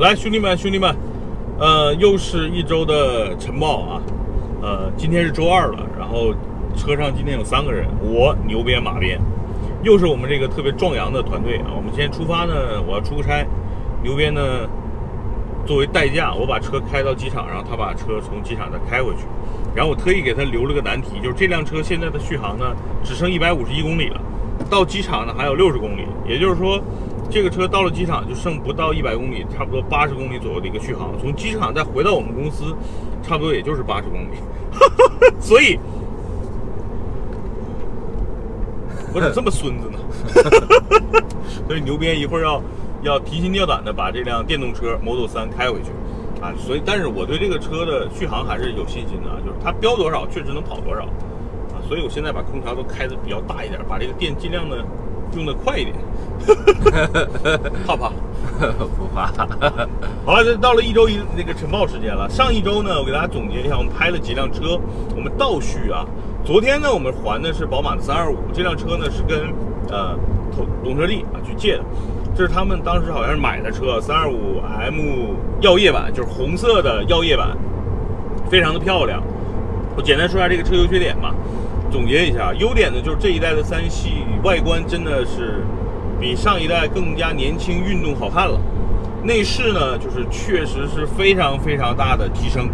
来，兄弟们，兄弟们，呃，又是一周的晨报啊，呃，今天是周二了，然后车上今天有三个人，我牛鞭马鞭，又是我们这个特别壮阳的团队啊。我们今天出发呢，我要出个差，牛鞭呢作为代驾，我把车开到机场，然后他把车从机场再开回去，然后我特意给他留了个难题，就是这辆车现在的续航呢只剩一百五十一公里了，到机场呢还有六十公里，也就是说。这个车到了机场就剩不到一百公里，差不多八十公里左右的一个续航。从机场再回到我们公司，差不多也就是八十公里。所以，我怎么这么孙子呢？所以牛鞭一会儿要要提心吊胆的把这辆电动车 Model 3开回去啊！所以，但是我对这个车的续航还是有信心的，就是它标多少确实能跑多少啊！所以我现在把空调都开的比较大一点，把这个电尽量的用的快一点。怕不怕？不怕。好了，这到了一周一那个晨报时间了。上一周呢，我给大家总结一下，我们拍了几辆车，我们倒叙啊。昨天呢，我们还的是宝马的三二五，这辆车呢是跟呃懂懂车帝啊去借的，这是他们当时好像是买的车，三二五 M 耀夜版，就是红色的耀夜版，非常的漂亮。我简单说一下这个车优缺点吧，总结一下，优点呢就是这一代的三系外观真的是。比上一代更加年轻、运动、好看了。内饰呢，就是确实是非常非常大的提升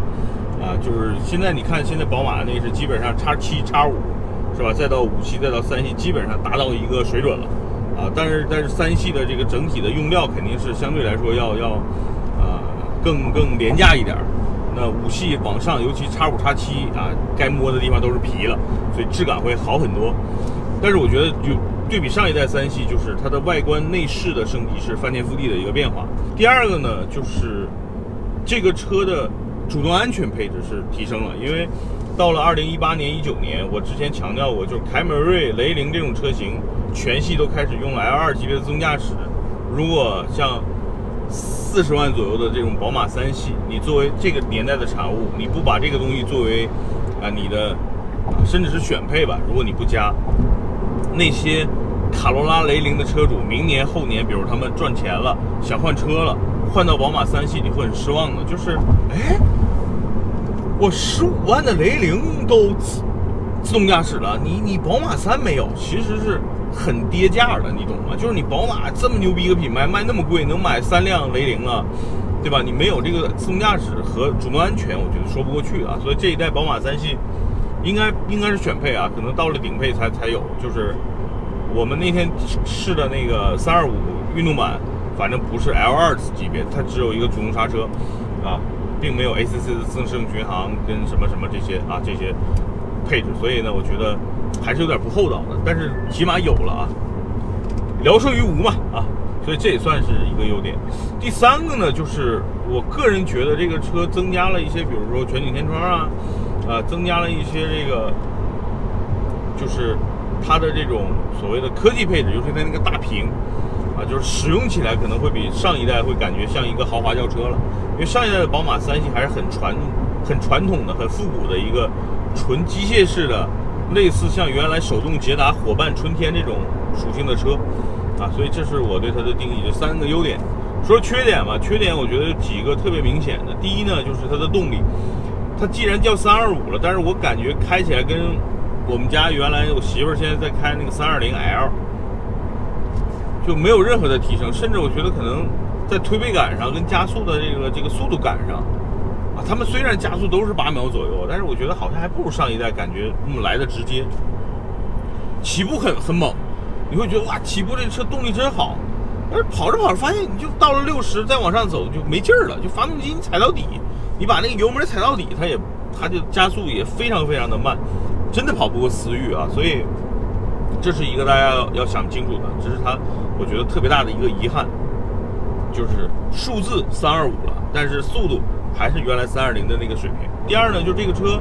啊！就是现在你看，现在宝马的内饰基本上叉七、叉五，是吧？再到五系，再到三系，基本上达到一个水准了啊！但是但是三系的这个整体的用料肯定是相对来说要要啊更更廉价一点。那五系往上，尤其叉五、叉七啊，该摸的地方都是皮了，所以质感会好很多。但是我觉得就。对比上一代三系，就是它的外观内饰的升级是翻天覆地的一个变化。第二个呢，就是这个车的主动安全配置是提升了，因为到了二零一八年、一九年，我之前强调过，就是凯美瑞、雷凌这种车型全系都开始用了 L 二级别的自动驾驶。如果像四十万左右的这种宝马三系，你作为这个年代的产物，你不把这个东西作为啊你的甚至是选配吧，如果你不加。那些卡罗拉、雷凌的车主，明年后年，比如他们赚钱了，想换车了，换到宝马三系，你会很失望的。就是，哎，我十五万的雷凌都自自动驾驶了，你你宝马三没有，其实是很跌价的，你懂吗？就是你宝马这么牛逼一个品牌，卖那么贵，能买三辆雷凌啊，对吧？你没有这个自动驾驶和主动安全，我觉得说不过去啊。所以这一代宝马三系。应该应该是选配啊，可能到了顶配才才有。就是我们那天试的那个三二五运动版，反正不是 L 二级别，它只有一个主动刹车啊，并没有 ACC 的自适应巡航跟什么什么这些啊这些配置。所以呢，我觉得还是有点不厚道的，但是起码有了啊，聊胜于无嘛啊，所以这也算是一个优点。第三个呢，就是我个人觉得这个车增加了一些，比如说全景天窗啊。呃，增加了一些这个，就是它的这种所谓的科技配置，尤其它那个大屏，啊，就是使用起来可能会比上一代会感觉像一个豪华轿车了。因为上一代的宝马三系还是很传、很传统的、很复古的一个纯机械式的，类似像原来手动捷达、伙伴、春天这种属性的车，啊，所以这是我对它的定义，就三个优点。说缺点吧，缺点我觉得几个特别明显的，第一呢，就是它的动力。它既然叫三二五了，但是我感觉开起来跟我们家原来我媳妇儿现在在开那个三二零 L 就没有任何的提升，甚至我觉得可能在推背感上跟加速的这个这个速度感上啊，他们虽然加速都是八秒左右，但是我觉得好像还不如上一代感觉那么来的直接，起步很很猛，你会觉得哇，起步这车动力真好，但是跑着跑着发现你就到了六十再往上走就没劲儿了，就发动机你踩到底。你把那个油门踩到底，它也，它就加速也非常非常的慢，真的跑不过思域啊！所以这是一个大家要要想清楚的，这是它我觉得特别大的一个遗憾，就是数字三二五了，但是速度还是原来三二零的那个水平。第二呢，就是这个车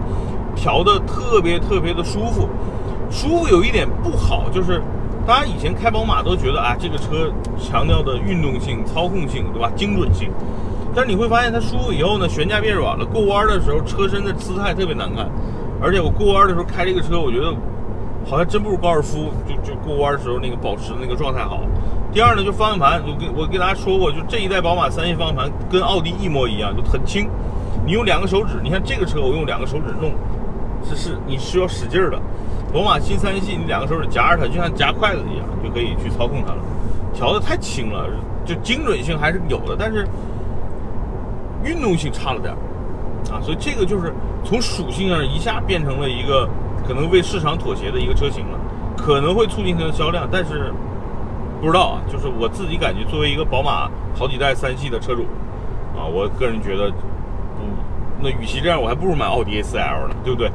调的特别特别的舒服，舒服有一点不好，就是大家以前开宝马都觉得啊，这个车强调的运动性、操控性，对吧？精准性。但是你会发现它舒服以后呢，悬架变软了，过弯的时候车身的姿态特别难看，而且我过弯的时候开这个车，我觉得好像真不如高尔夫，就就过弯的时候那个保持的那个状态好。第二呢，就方向盘，我跟我跟大家说过，就这一代宝马三系方向盘跟奥迪一模一样，就很轻。你用两个手指，你看这个车我用两个手指弄，是是你需要使劲儿的。宝马新三系，你两个手指夹着它，就像夹筷子一样，就可以去操控它了。调的太轻了，就精准性还是有的，但是运动性差了点儿啊。所以这个就是从属性上一下变成了一个可能为市场妥协的一个车型了，可能会促进它的销量，但是不知道啊。就是我自己感觉，作为一个宝马好几代三系的车主啊，我个人觉得，嗯，那与其这样，我还不如买奥迪 A4L 呢，对不对？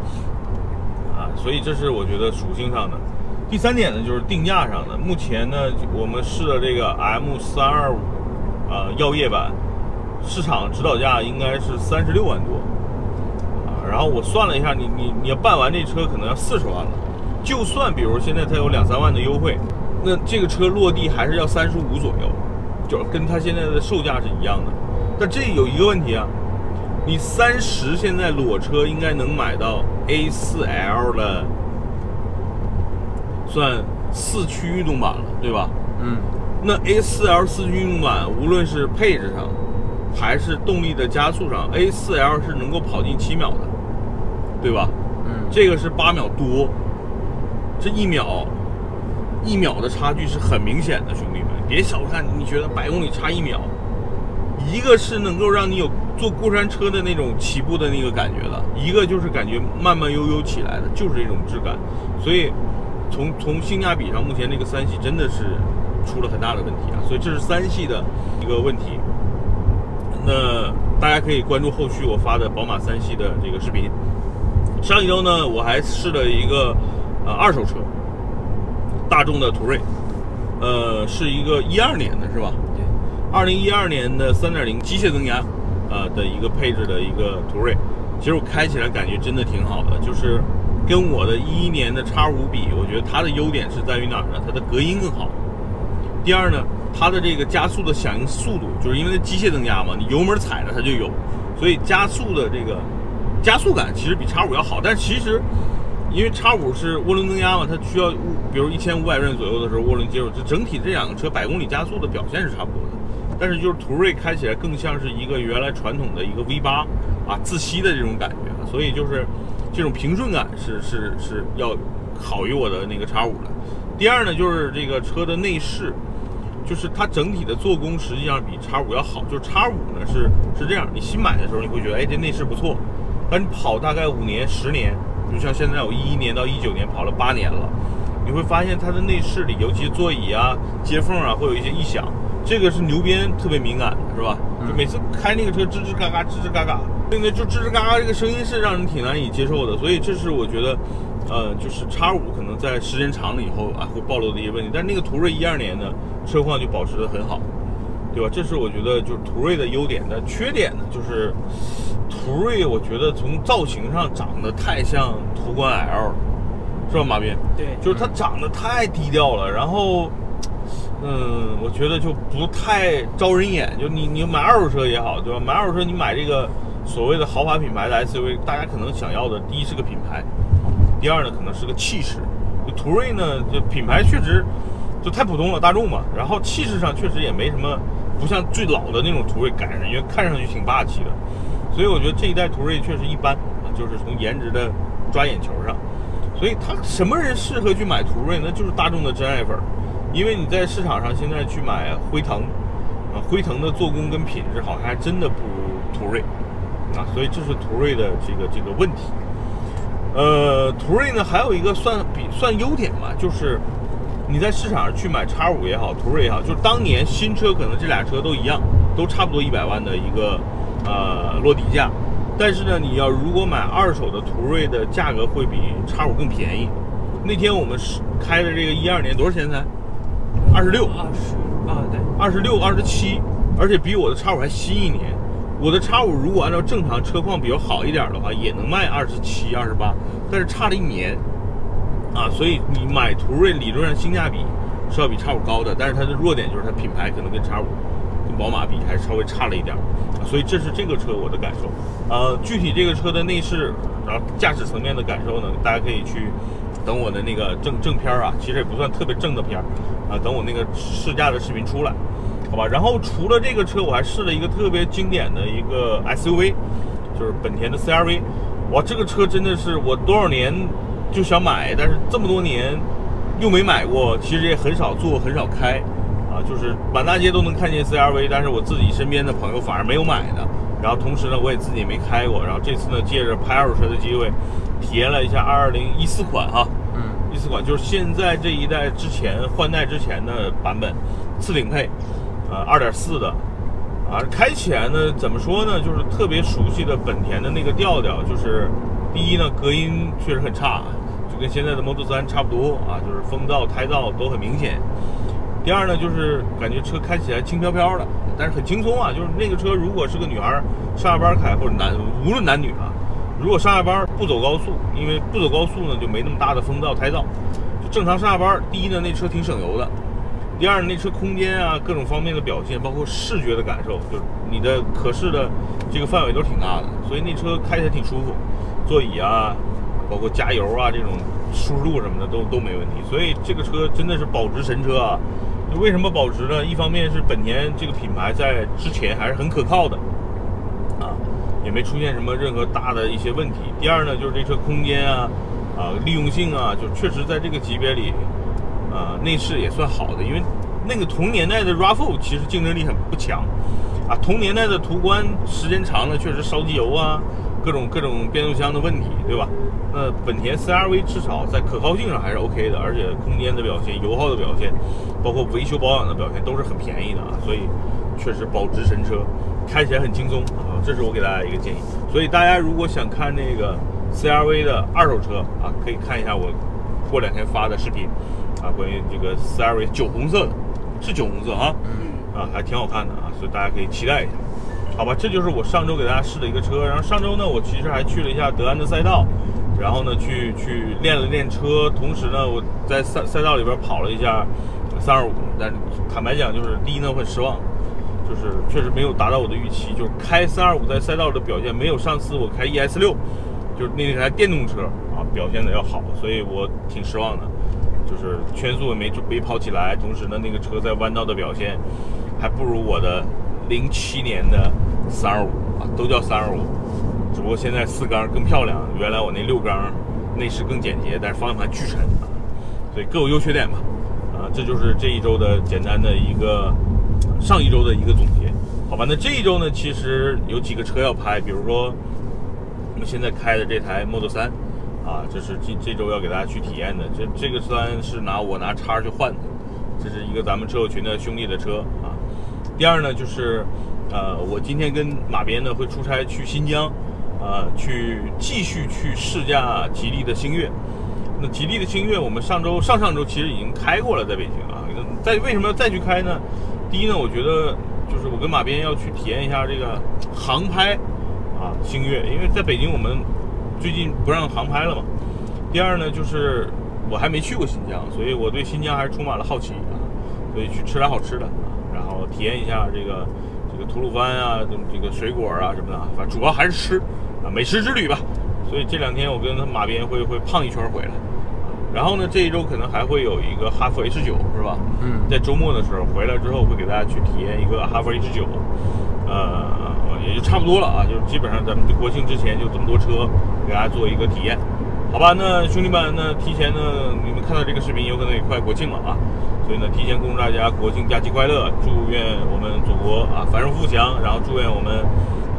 啊，所以这是我觉得属性上的。第三点呢，就是定价上的。目前呢，我们试的这个 M 三二五，啊，耀夜版，市场指导价应该是三十六万多，啊，然后我算了一下，你你你要办完这车可能要四十万了。就算比如现在它有两三万的优惠，那这个车落地还是要三十五左右，就是跟它现在的售价是一样的。但这有一个问题啊，你三十现在裸车应该能买到 A4L 的。算四驱运动版了，对吧？嗯，那 A4L 四驱运动版，无论是配置上，还是动力的加速上，A4L 是能够跑进七秒的，对吧？嗯，这个是八秒多，这一秒，一秒的差距是很明显的，兄弟们，别小看，你觉得百公里差一秒，一个是能够让你有坐过山车的那种起步的那个感觉的，一个就是感觉慢慢悠悠起来的，就是这种质感，所以。从从性价比上，目前这个三系真的是出了很大的问题啊，所以这是三系的一个问题。那大家可以关注后续我发的宝马三系的这个视频。上一周呢，我还试了一个呃二手车，大众的途锐，呃，是一个一二年的是吧？对，二零一二年的三点零机械增压呃的一个配置的一个途锐，其实我开起来感觉真的挺好的，就是。跟我的一一年的叉五比，我觉得它的优点是在于哪儿呢？它的隔音更好。第二呢，它的这个加速的响应速度，就是因为它机械增压嘛，你油门踩着它就有，所以加速的这个加速感其实比叉五要好。但其实，因为叉五是涡轮增压嘛，它需要比如一千五百转左右的时候涡轮接入，这整体这两个车百公里加速的表现是差不多的。但是就是途锐开起来更像是一个原来传统的一个 V 八啊自吸的这种感觉，所以就是。这种平顺感是是是要好于我的那个叉五的。第二呢，就是这个车的内饰，就是它整体的做工实际上比叉五要好。就是叉五呢是是这样，你新买的时候你会觉得哎这内饰不错，但你跑大概五年十年，就像现在我一一年到一九年跑了八年了，你会发现它的内饰里，尤其座椅啊、接缝啊，会有一些异响。这个是牛鞭特别敏感的，是吧？就每次开那个车吱吱嘎嘎，吱吱嘎嘎。对对，就吱吱嘎嘎这个声音是让人挺难以接受的，所以这是我觉得，呃，就是叉五可能在时间长了以后啊会暴露的一些问题。但那个途锐一二年的车况就保持的很好，对吧？这是我觉得就是途锐的优点。但缺点呢，就是途锐我觉得从造型上长得太像途观 L，是吧，马斌？对，就是它长得太低调了，然后，嗯，我觉得就不太招人眼。就你你买二手车也好，对吧？买二手车你买这个。所谓的豪华品牌的 SUV，大家可能想要的，第一是个品牌，第二呢可能是个气势。就途锐呢，就品牌确实就太普通了，大众嘛。然后气势上确实也没什么，不像最老的那种途锐感人，因为看上去挺霸气的。所以我觉得这一代途锐确实一般，就是从颜值的抓眼球上。所以它什么人适合去买途锐？那就是大众的真爱粉，因为你在市场上现在去买辉腾，啊，辉腾的做工跟品质好像还真的不如途锐。啊，所以这是途锐的这个这个问题。呃，途锐呢还有一个算比算优点嘛，就是你在市场上去买叉五也好，途锐也好，就是当年新车可能这俩车都一样，都差不多一百万的一个呃落地价。但是呢，你要如果买二手的途锐的价格会比叉五更便宜。那天我们是开的这个一二年多少钱才？二十六。二十啊，对，二十六、二十七，而且比我的叉五还新一年。我的叉五如果按照正常车况比较好一点的话，也能卖二十七、二十八，但是差了一年，啊，所以你买途锐理论上性价比是要比叉五高的，但是它的弱点就是它品牌可能跟叉五、跟宝马比还是稍微差了一点，所以这是这个车我的感受。呃，具体这个车的内饰，然后驾驶层面的感受呢，大家可以去等我的那个正正片儿啊，其实也不算特别正的片儿啊，等我那个试驾的视频出来，好吧。然后除了这个车，我还试了一个特别经典的一个 SUV，就是本田的 CRV。哇，这个车真的是我多少年就想买，但是这么多年又没买过，其实也很少坐，很少开啊，就是满大街都能看见 CRV，但是我自己身边的朋友反而没有买的。然后同时呢，我也自己没开过。然后这次呢，借着拍二手车的机会，体验了一下二零一四款哈，嗯，一四款就是现在这一代之前换代之前的版本，次顶配，呃，二点四的，啊，开起来呢，怎么说呢，就是特别熟悉的本田的那个调调，就是第一呢，隔音确实很差，就跟现在的 Model 3差不多啊，就是风噪、胎噪都很明显。第二呢，就是感觉车开起来轻飘飘的，但是很轻松啊。就是那个车，如果是个女孩上下班开，或者男无论男女啊，如果上下班不走高速，因为不走高速呢，就没那么大的风噪、胎噪，就正常上下班。第一呢，那车挺省油的；第二，那车空间啊，各种方面的表现，包括视觉的感受，就是你的可视的这个范围都挺大的，所以那车开起来挺舒服。座椅啊，包括加油啊这种舒适度什么的都都没问题。所以这个车真的是保值神车啊！就为什么保值呢？一方面是本田这个品牌在之前还是很可靠的，啊，也没出现什么任何大的一些问题。第二呢，就是这车空间啊，啊，利用性啊，就确实在这个级别里，啊，内饰也算好的。因为那个同年代的 RAV4 其实竞争力很不强，啊，同年代的途观时间长了确实烧机油啊，各种各种变速箱的问题，对吧？那本田 CRV 至少在可靠性上还是 OK 的，而且空间的表现、油耗的表现，包括维修保养的表现都是很便宜的啊，所以确实保值神车，开起来很轻松啊，这是我给大家一个建议。所以大家如果想看那个 CRV 的二手车啊，可以看一下我过两天发的视频啊，关于这个 CRV 酒红色的，是酒红色啊，啊还挺好看的啊，所以大家可以期待一下。好吧，这就是我上周给大家试的一个车。然后上周呢，我其实还去了一下德安的赛道。然后呢，去去练了练车，同时呢，我在赛赛道里边跑了一下三二五，但坦白讲，就是第一呢，很失望，就是确实没有达到我的预期，就是开三二五在赛道的表现没有上次我开 ES 六，就是那台电动车啊表现的要好，所以我挺失望的，就是圈速也没没跑起来，同时呢，那个车在弯道的表现还不如我的零七年的三二五啊，都叫三二五。只不过现在四缸更漂亮，原来我那六缸内饰更简洁，但是方向盘巨沉啊，所以各有优缺点吧。啊，这就是这一周的简单的一个上一周的一个总结，好吧？那这一周呢，其实有几个车要拍，比如说我们现在开的这台 Model 3，啊，这是这这周要给大家去体验的。这这个三是拿我拿叉去换的，这是一个咱们车友群的兄弟的车。第二呢，就是呃，我今天跟马鞭呢会出差去新疆。呃，去继续去试驾吉利的星越。那吉利的星越，我们上周、上上周其实已经开过了，在北京啊。在为什么要再去开呢？第一呢，我觉得就是我跟马鞭要去体验一下这个航拍啊，星越，因为在北京我们最近不让航拍了嘛。第二呢，就是我还没去过新疆，所以我对新疆还是充满了好奇啊，所以去吃点好吃的，然后体验一下这个这个吐鲁番啊，这个水果啊什么的，反正主要还是吃。啊，美食之旅吧，所以这两天我跟他马鞭会会胖一圈回来，然后呢，这一周可能还会有一个哈弗 H 九，是吧？嗯，在周末的时候回来之后，会给大家去体验一个哈弗 H 九，呃，也就差不多了啊，就基本上咱们国庆之前就这么多车，给大家做一个体验，好吧？那兄弟们，那提前呢，你们看到这个视频，有可能也快国庆了啊，所以呢，提前恭祝大家国庆假期快乐，祝愿我们祖国啊繁荣富强，然后祝愿我们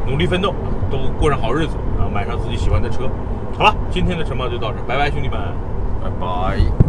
努力奋斗。都过上好日子啊，买上自己喜欢的车。好了，今天的晨报就到这，拜拜，兄弟们，拜拜。